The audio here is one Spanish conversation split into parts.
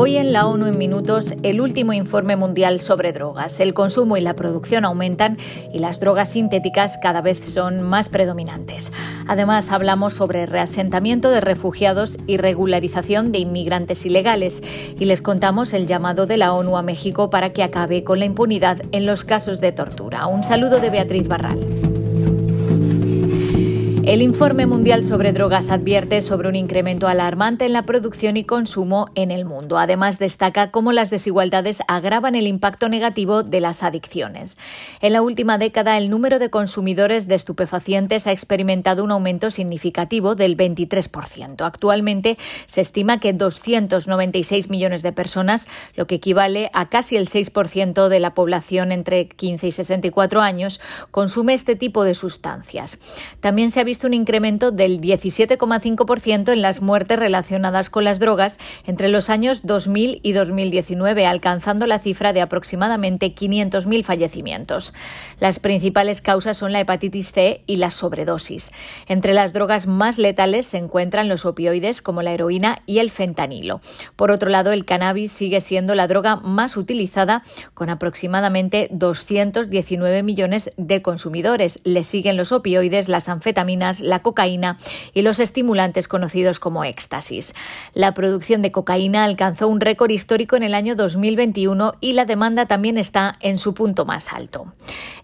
Hoy en la ONU en minutos el último informe mundial sobre drogas. El consumo y la producción aumentan y las drogas sintéticas cada vez son más predominantes. Además hablamos sobre reasentamiento de refugiados y regularización de inmigrantes ilegales y les contamos el llamado de la ONU a México para que acabe con la impunidad en los casos de tortura. Un saludo de Beatriz Barral. El informe mundial sobre drogas advierte sobre un incremento alarmante en la producción y consumo en el mundo. Además, destaca cómo las desigualdades agravan el impacto negativo de las adicciones. En la última década, el número de consumidores de estupefacientes ha experimentado un aumento significativo del 23%. Actualmente se estima que 296 millones de personas, lo que equivale a casi el 6% de la población entre 15 y 64 años, consume este tipo de sustancias. También se ha visto un incremento del 17,5% en las muertes relacionadas con las drogas entre los años 2000 y 2019, alcanzando la cifra de aproximadamente 500.000 fallecimientos. Las principales causas son la hepatitis C y la sobredosis. Entre las drogas más letales se encuentran los opioides como la heroína y el fentanilo. Por otro lado, el cannabis sigue siendo la droga más utilizada con aproximadamente 219 millones de consumidores. Le siguen los opioides, las anfetaminas, la cocaína y los estimulantes conocidos como éxtasis. La producción de cocaína alcanzó un récord histórico en el año 2021 y la demanda también está en su punto más alto.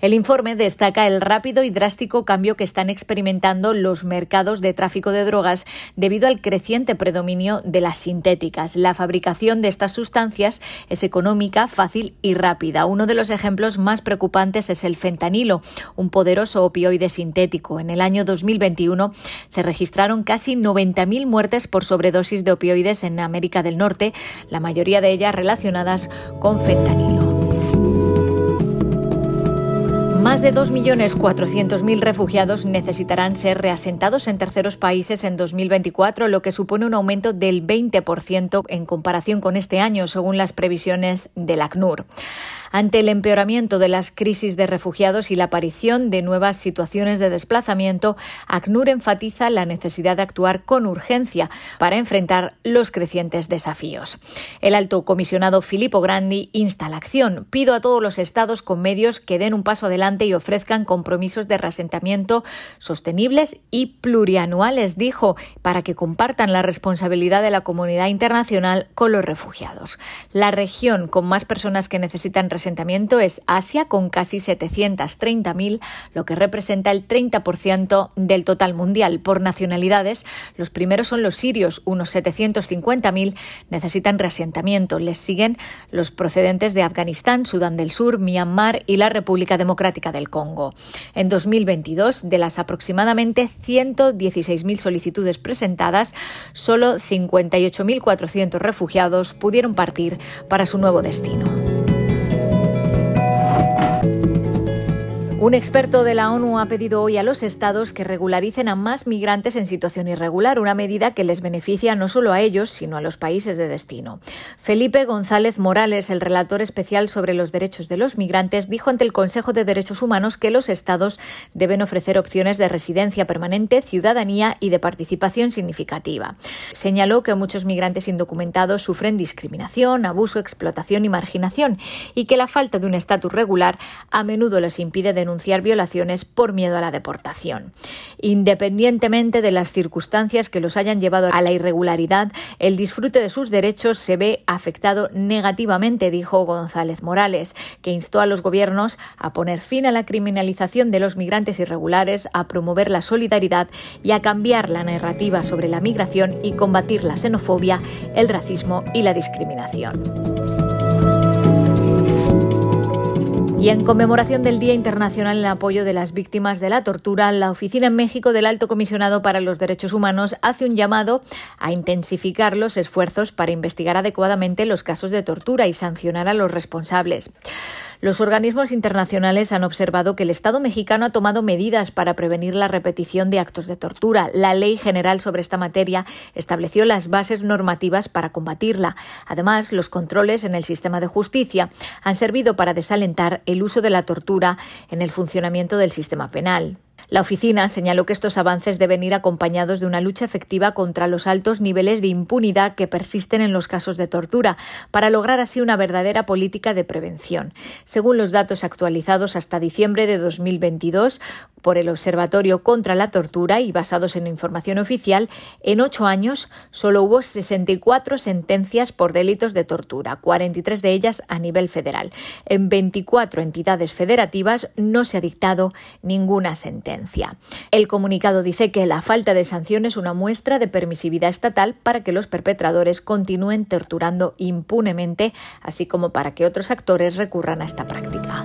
El informe destaca el rápido y drástico cambio que están experimentando los mercados de tráfico de drogas debido al creciente predominio de las sintéticas. La fabricación de estas sustancias es económica, fácil y rápida. Uno de los ejemplos más preocupantes es el fentanilo, un poderoso opioide sintético. En el año 2000 2021 se registraron casi 90.000 muertes por sobredosis de opioides en América del Norte, la mayoría de ellas relacionadas con fentanilo. Más de 2.400.000 refugiados necesitarán ser reasentados en terceros países en 2024, lo que supone un aumento del 20% en comparación con este año, según las previsiones del ACNUR. Ante el empeoramiento de las crisis de refugiados y la aparición de nuevas situaciones de desplazamiento, ACNUR enfatiza la necesidad de actuar con urgencia para enfrentar los crecientes desafíos. El alto comisionado Filippo Grandi insta la acción. Pido a todos los estados con medios que den un paso adelante y ofrezcan compromisos de reasentamiento sostenibles y plurianuales, dijo, para que compartan la responsabilidad de la comunidad internacional con los refugiados. La región con más personas que necesitan asentamiento es Asia, con casi 730.000, lo que representa el 30% del total mundial. Por nacionalidades, los primeros son los sirios, unos 750.000 necesitan reasentamiento. Les siguen los procedentes de Afganistán, Sudán del Sur, Myanmar y la República Democrática del Congo. En 2022, de las aproximadamente 116.000 solicitudes presentadas, solo 58.400 refugiados pudieron partir para su nuevo destino. Un experto de la ONU ha pedido hoy a los estados que regularicen a más migrantes en situación irregular, una medida que les beneficia no solo a ellos, sino a los países de destino. Felipe González Morales, el relator especial sobre los derechos de los migrantes, dijo ante el Consejo de Derechos Humanos que los estados deben ofrecer opciones de residencia permanente, ciudadanía y de participación significativa. Señaló que muchos migrantes indocumentados sufren discriminación, abuso, explotación y marginación y que la falta de un estatus regular a menudo les impide denunciar violaciones por miedo a la deportación. Independientemente de las circunstancias que los hayan llevado a la irregularidad, el disfrute de sus derechos se ve afectado negativamente, dijo González Morales, que instó a los gobiernos a poner fin a la criminalización de los migrantes irregulares, a promover la solidaridad y a cambiar la narrativa sobre la migración y combatir la xenofobia, el racismo y la discriminación. Y en conmemoración del Día Internacional en apoyo de las víctimas de la tortura, la Oficina en México del Alto Comisionado para los Derechos Humanos hace un llamado a intensificar los esfuerzos para investigar adecuadamente los casos de tortura y sancionar a los responsables. Los organismos internacionales han observado que el Estado mexicano ha tomado medidas para prevenir la repetición de actos de tortura. La Ley General sobre esta materia estableció las bases normativas para combatirla. Además, los controles en el sistema de justicia han servido para desalentar el uso de la tortura en el funcionamiento del sistema penal. La oficina señaló que estos avances deben ir acompañados de una lucha efectiva contra los altos niveles de impunidad que persisten en los casos de tortura, para lograr así una verdadera política de prevención. Según los datos actualizados hasta diciembre de 2022 por el Observatorio contra la Tortura y basados en información oficial, en ocho años solo hubo 64 sentencias por delitos de tortura, 43 de ellas a nivel federal. En 24 entidades federativas no se ha dictado ninguna sentencia. El comunicado dice que la falta de sanciones es una muestra de permisividad estatal para que los perpetradores continúen torturando impunemente, así como para que otros actores recurran a esta práctica.